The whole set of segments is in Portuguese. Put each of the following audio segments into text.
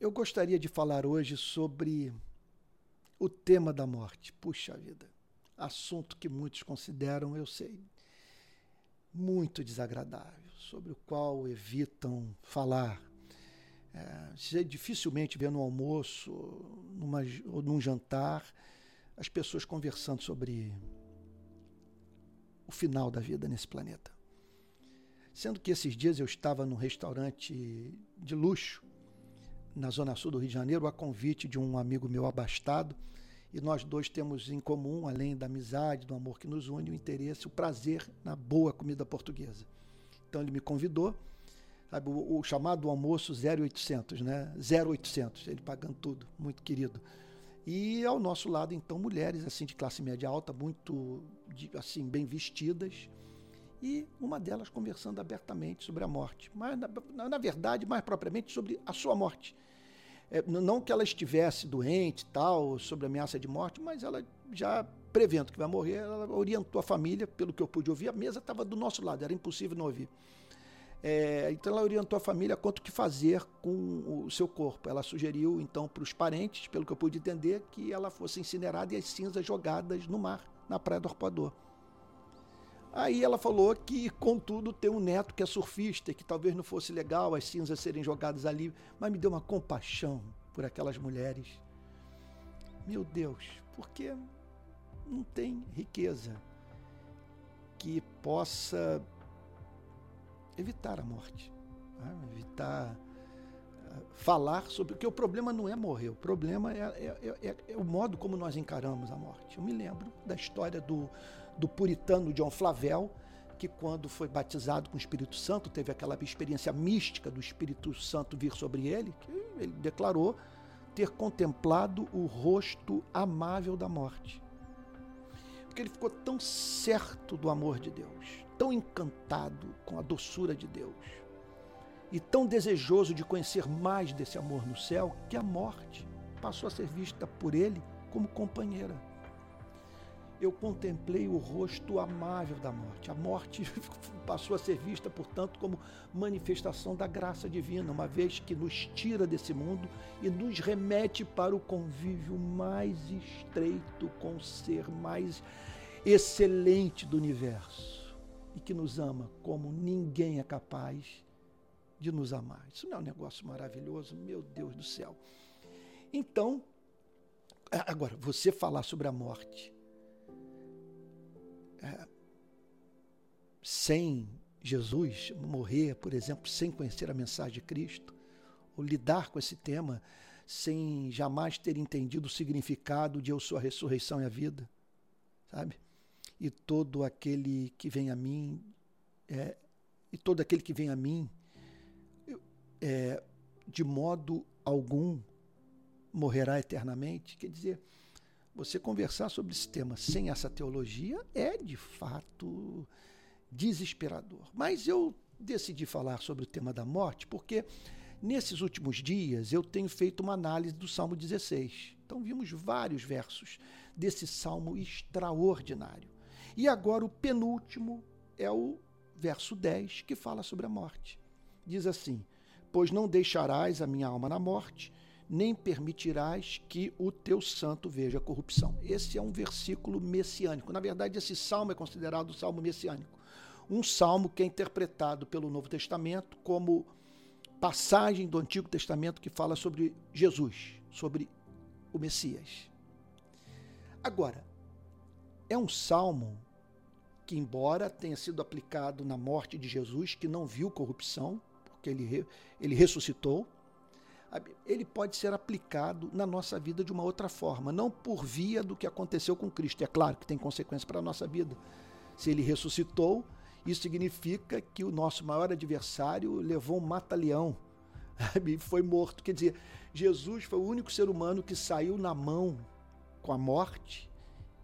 Eu gostaria de falar hoje sobre o tema da morte. Puxa vida, assunto que muitos consideram, eu sei, muito desagradável, sobre o qual evitam falar. É, dificilmente vê no almoço numa, ou num jantar as pessoas conversando sobre o final da vida nesse planeta. Sendo que esses dias eu estava num restaurante de luxo na zona sul do Rio de Janeiro, a convite de um amigo meu abastado, e nós dois temos em comum, além da amizade, do amor que nos une, o interesse, o prazer na boa comida portuguesa. Então ele me convidou, sabe, o, chamado almoço 0800, né? 0800, ele pagando tudo, muito querido. E ao nosso lado, então, mulheres assim de classe média alta, muito assim bem vestidas, e uma delas conversando abertamente sobre a morte, mas na, na verdade, mais propriamente sobre a sua morte. É, não que ela estivesse doente, tal, sobre ameaça de morte, mas ela já prevendo que vai morrer, ela orientou a família, pelo que eu pude ouvir, a mesa estava do nosso lado, era impossível não ouvir. É, então ela orientou a família quanto que fazer com o seu corpo. Ela sugeriu então para os parentes, pelo que eu pude entender, que ela fosse incinerada e as cinzas jogadas no mar, na praia do Arpoador. Aí ela falou que, contudo, tem um neto que é surfista, que talvez não fosse legal as cinzas serem jogadas ali, mas me deu uma compaixão por aquelas mulheres. Meu Deus, porque não tem riqueza que possa evitar a morte, né? evitar uh, falar sobre. Porque o problema não é morrer, o problema é, é, é, é o modo como nós encaramos a morte. Eu me lembro da história do do puritano John Flavel, que quando foi batizado com o Espírito Santo, teve aquela experiência mística do Espírito Santo vir sobre ele, que ele declarou ter contemplado o rosto amável da morte. Porque ele ficou tão certo do amor de Deus, tão encantado com a doçura de Deus, e tão desejoso de conhecer mais desse amor no céu, que a morte passou a ser vista por ele como companheira eu contemplei o rosto amável da morte. A morte passou a ser vista, portanto, como manifestação da graça divina, uma vez que nos tira desse mundo e nos remete para o convívio mais estreito com o ser mais excelente do universo e que nos ama como ninguém é capaz de nos amar. Isso não é um negócio maravilhoso? Meu Deus do céu. Então, agora, você falar sobre a morte sem Jesus, morrer, por exemplo, sem conhecer a mensagem de Cristo, ou lidar com esse tema sem jamais ter entendido o significado de eu sou a ressurreição e a vida, sabe? E todo aquele que vem a mim, é, e todo aquele que vem a mim, é, de modo algum morrerá eternamente. Quer dizer, você conversar sobre esse tema sem essa teologia é de fato desesperador. Mas eu decidi falar sobre o tema da morte porque nesses últimos dias eu tenho feito uma análise do Salmo 16. Então vimos vários versos desse salmo extraordinário. E agora o penúltimo é o verso 10 que fala sobre a morte. Diz assim: Pois não deixarás a minha alma na morte, nem permitirás que o teu santo veja corrupção. Esse é um versículo messiânico. Na verdade, esse salmo é considerado o salmo messiânico. Um salmo que é interpretado pelo Novo Testamento como passagem do Antigo Testamento que fala sobre Jesus, sobre o Messias. Agora, é um salmo que, embora tenha sido aplicado na morte de Jesus, que não viu corrupção, porque ele, ele ressuscitou, ele pode ser aplicado na nossa vida de uma outra forma, não por via do que aconteceu com Cristo. É claro que tem consequência para a nossa vida. Se ele ressuscitou, isso significa que o nosso maior adversário levou um mata-leão e foi morto. Quer dizer, Jesus foi o único ser humano que saiu na mão com a morte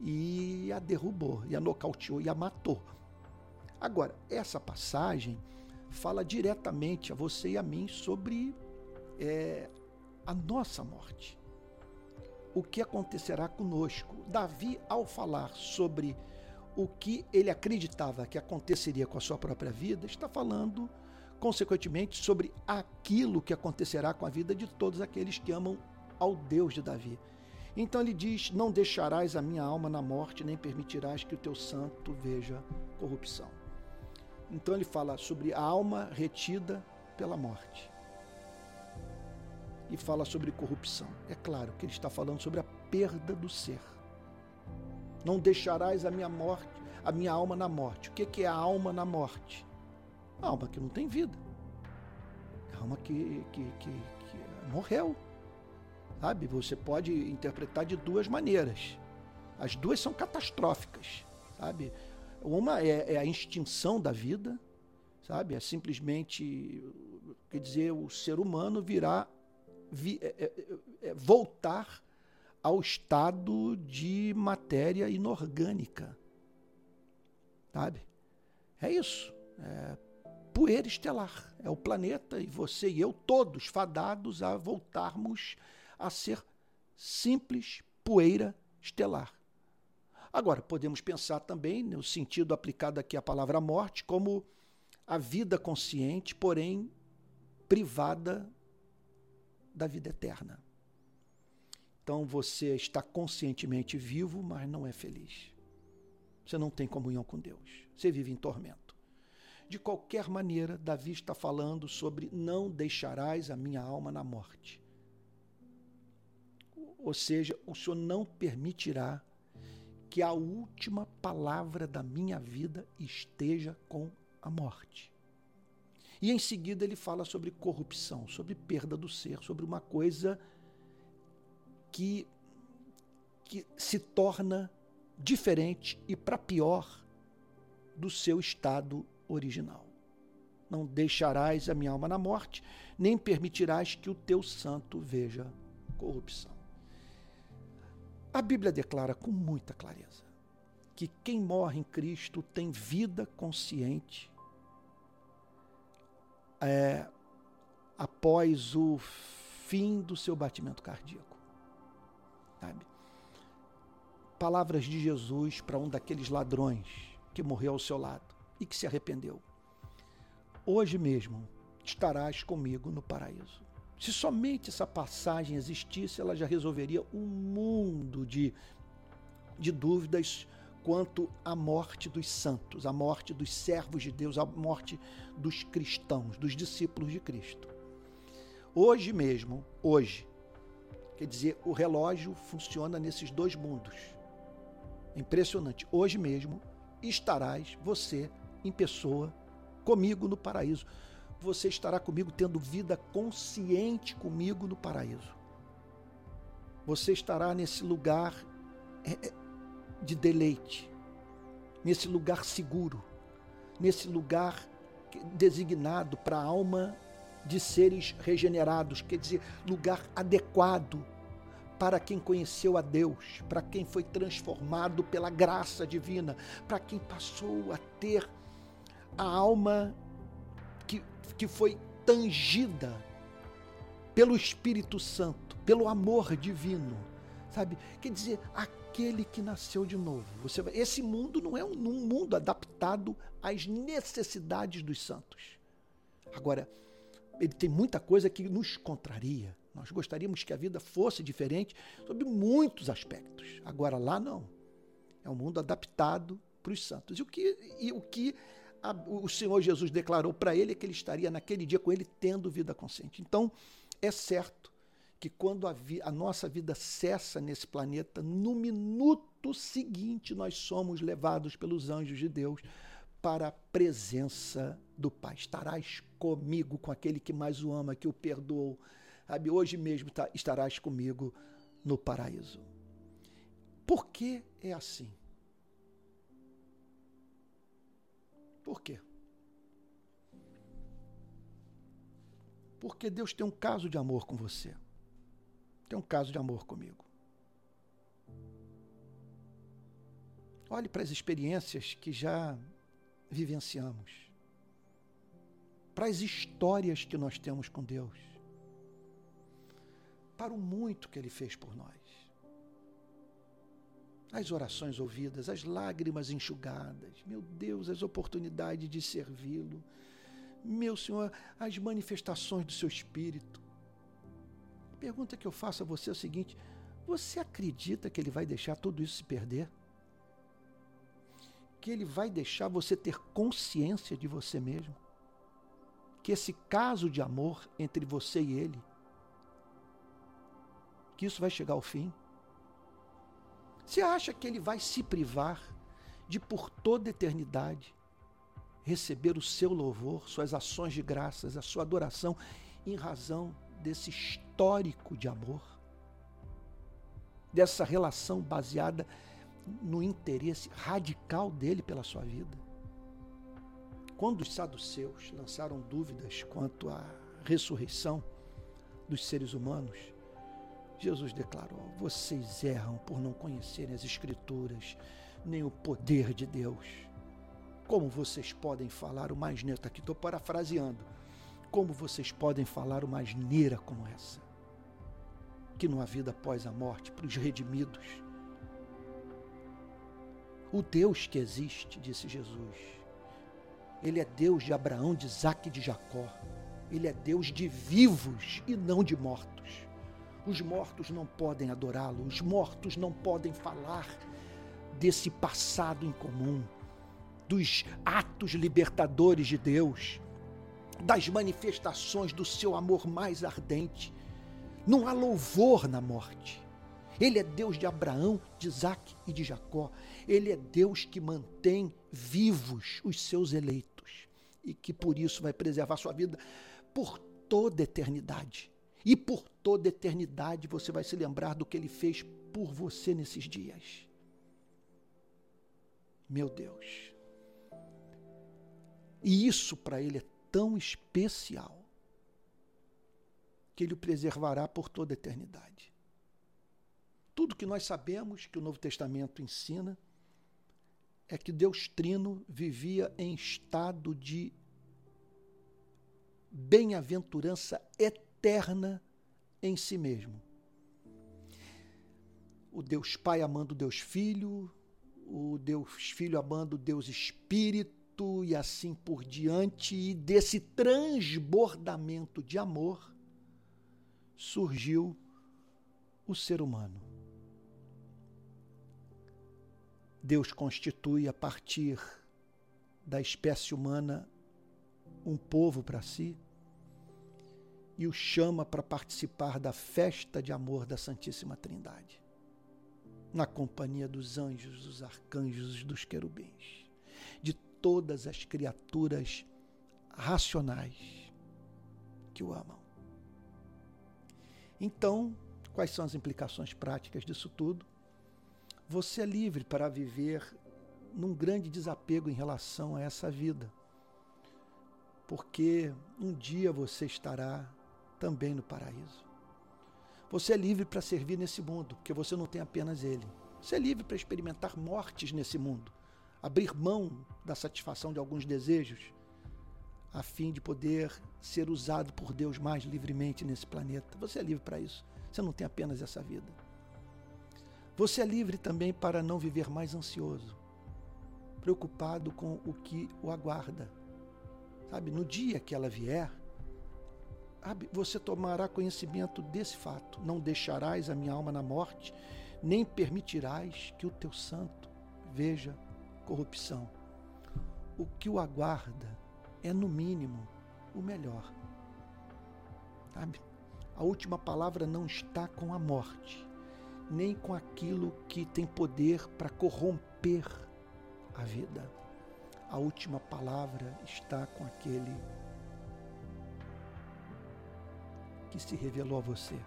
e a derrubou, e a nocauteou, e a matou. Agora, essa passagem fala diretamente a você e a mim sobre é, a nossa morte. O que acontecerá conosco? Davi, ao falar sobre o que ele acreditava que aconteceria com a sua própria vida, está falando consequentemente, sobre aquilo que acontecerá com a vida de todos aqueles que amam ao Deus de Davi. Então ele diz: Não deixarás a minha alma na morte, nem permitirás que o teu santo veja corrupção. Então ele fala sobre a alma retida pela morte. E fala sobre corrupção. É claro que ele está falando sobre a perda do ser. Não deixarás a minha morte, a minha alma na morte. O que é a alma na morte? A alma que não tem vida. A alma que, que, que, que morreu. Sabe? Você pode interpretar de duas maneiras. As duas são catastróficas, sabe? Uma é, é a extinção da vida, sabe? É simplesmente, quer dizer, o ser humano virá vi, é, é, é, voltar ao estado de matéria inorgânica, sabe? É isso. É poeira estelar. É o planeta e você e eu todos fadados a voltarmos a ser simples poeira estelar. Agora, podemos pensar também, no sentido aplicado aqui à palavra morte, como a vida consciente, porém privada da vida eterna. Então você está conscientemente vivo, mas não é feliz. Você não tem comunhão com Deus. Você vive em tormento. De qualquer maneira, Davi está falando sobre não deixarás a minha alma na morte. Ou seja, o Senhor não permitirá que a última palavra da minha vida esteja com a morte. E em seguida ele fala sobre corrupção, sobre perda do ser, sobre uma coisa que, que se torna diferente e para pior do seu estado original. Não deixarás a minha alma na morte, nem permitirás que o teu santo veja corrupção. A Bíblia declara com muita clareza que quem morre em Cristo tem vida consciente é, após o fim do seu batimento cardíaco. Sabe? Palavras de Jesus para um daqueles ladrões que morreu ao seu lado e que se arrependeu. Hoje mesmo estarás comigo no paraíso. Se somente essa passagem existisse, ela já resolveria um mundo de, de dúvidas quanto à morte dos santos, à morte dos servos de Deus, à morte dos cristãos, dos discípulos de Cristo. Hoje mesmo, hoje, quer dizer, o relógio funciona nesses dois mundos. Impressionante. Hoje mesmo estarás você em pessoa comigo no paraíso você estará comigo tendo vida consciente comigo no paraíso. Você estará nesse lugar é, é, de deleite, nesse lugar seguro, nesse lugar designado para a alma de seres regenerados, quer dizer, lugar adequado para quem conheceu a Deus, para quem foi transformado pela graça divina, para quem passou a ter a alma que, que foi tangida pelo Espírito Santo, pelo amor divino, sabe? Quer dizer, aquele que nasceu de novo. Você esse mundo não é um, um mundo adaptado às necessidades dos santos. Agora, ele tem muita coisa que nos contraria. Nós gostaríamos que a vida fosse diferente sobre muitos aspectos. Agora lá não. É um mundo adaptado para os santos. E o que, e o que a, o Senhor Jesus declarou para ele que ele estaria naquele dia com ele tendo vida consciente. Então, é certo que quando a, a nossa vida cessa nesse planeta, no minuto seguinte nós somos levados pelos anjos de Deus para a presença do Pai. Estarás comigo, com aquele que mais o ama, que o perdoou. Sabe, hoje mesmo tá, estarás comigo no paraíso. Por que é assim? Por quê? Porque Deus tem um caso de amor com você. Tem um caso de amor comigo. Olhe para as experiências que já vivenciamos. Para as histórias que nós temos com Deus. Para o muito que Ele fez por nós as orações ouvidas, as lágrimas enxugadas, meu Deus, as oportunidades de servi-lo. meu Senhor, as manifestações do seu espírito. Pergunta que eu faço a você é o seguinte: você acredita que ele vai deixar tudo isso se perder? Que ele vai deixar você ter consciência de você mesmo? Que esse caso de amor entre você e ele, que isso vai chegar ao fim? Você acha que ele vai se privar de por toda eternidade receber o seu louvor, suas ações de graças, a sua adoração, em razão desse histórico de amor, dessa relação baseada no interesse radical dele pela sua vida. Quando os saduceus lançaram dúvidas quanto à ressurreição dos seres humanos, Jesus declarou: Vocês erram por não conhecerem as Escrituras, nem o poder de Deus. Como vocês podem falar uma asneira? Aqui estou parafraseando. Como vocês podem falar uma asneira como essa? Que não há vida após a morte para os redimidos. O Deus que existe, disse Jesus, ele é Deus de Abraão, de Isaac e de Jacó. Ele é Deus de vivos e não de mortos. Os mortos não podem adorá-lo, os mortos não podem falar desse passado em comum dos atos libertadores de Deus, das manifestações do seu amor mais ardente. Não há louvor na morte. Ele é Deus de Abraão, de Isaac e de Jacó. Ele é Deus que mantém vivos os seus eleitos e que por isso vai preservar sua vida por toda eternidade. E por toda eternidade você vai se lembrar do que ele fez por você nesses dias. Meu Deus. E isso para ele é tão especial que ele o preservará por toda a eternidade. Tudo que nós sabemos que o Novo Testamento ensina é que Deus Trino vivia em estado de bem-aventurança eterna em si mesmo. O Deus Pai amando o Deus Filho, o Deus Filho amando o Deus Espírito, e assim por diante, e desse transbordamento de amor surgiu o ser humano. Deus constitui a partir da espécie humana um povo para si e o chama para participar da festa de amor da Santíssima Trindade, na companhia dos anjos, dos arcanjos, dos querubins, de todas as criaturas racionais que o amam. Então, quais são as implicações práticas disso tudo? Você é livre para viver num grande desapego em relação a essa vida. Porque um dia você estará também no paraíso. Você é livre para servir nesse mundo, porque você não tem apenas ele. Você é livre para experimentar mortes nesse mundo, abrir mão da satisfação de alguns desejos, a fim de poder ser usado por Deus mais livremente nesse planeta. Você é livre para isso. Você não tem apenas essa vida. Você é livre também para não viver mais ansioso, preocupado com o que o aguarda. Sabe, no dia que ela vier, você tomará conhecimento desse fato. Não deixarás a minha alma na morte, nem permitirás que o teu santo veja corrupção. O que o aguarda é, no mínimo, o melhor. Sabe? A última palavra não está com a morte, nem com aquilo que tem poder para corromper a vida. A última palavra está com aquele que se revelou a você,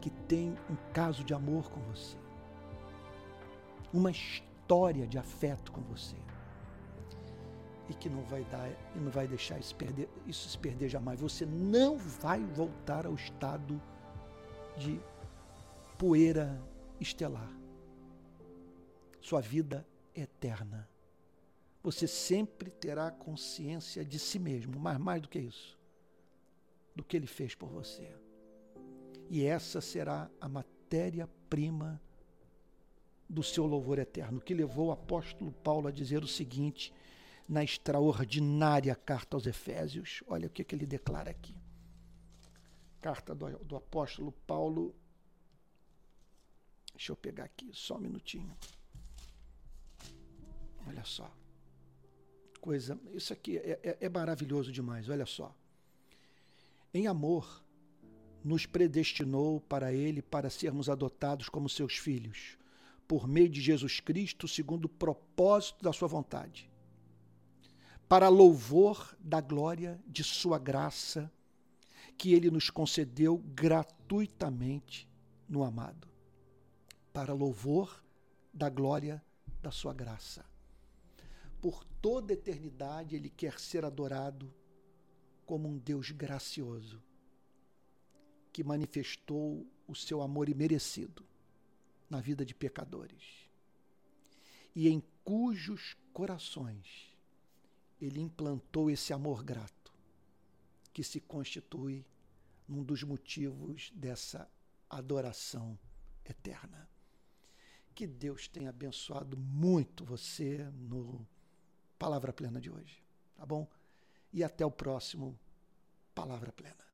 que tem um caso de amor com você uma história de afeto com você. E que não vai dar, e não vai deixar isso, perder, isso se perder jamais. Você não vai voltar ao estado de poeira estelar. Sua vida é eterna. Você sempre terá consciência de si mesmo, mas mais do que isso, do que ele fez por você. E essa será a matéria-prima do seu louvor eterno, que levou o apóstolo Paulo a dizer o seguinte, na extraordinária carta aos Efésios. Olha o que, que ele declara aqui. Carta do, do apóstolo Paulo. Deixa eu pegar aqui, só um minutinho. Olha só. Coisa. Isso aqui é, é, é maravilhoso demais, olha só. Em amor, nos predestinou para Ele para sermos adotados como seus filhos, por meio de Jesus Cristo, segundo o propósito da Sua vontade para louvor da glória de Sua graça, que Ele nos concedeu gratuitamente no amado. Para louvor da glória da Sua graça. Por toda eternidade, Ele quer ser adorado como um Deus gracioso, que manifestou o seu amor imerecido na vida de pecadores, e em cujos corações ele implantou esse amor grato, que se constitui num dos motivos dessa adoração eterna. Que Deus tenha abençoado muito você no Palavra Plena de hoje, tá bom? E até o próximo Palavra Plena.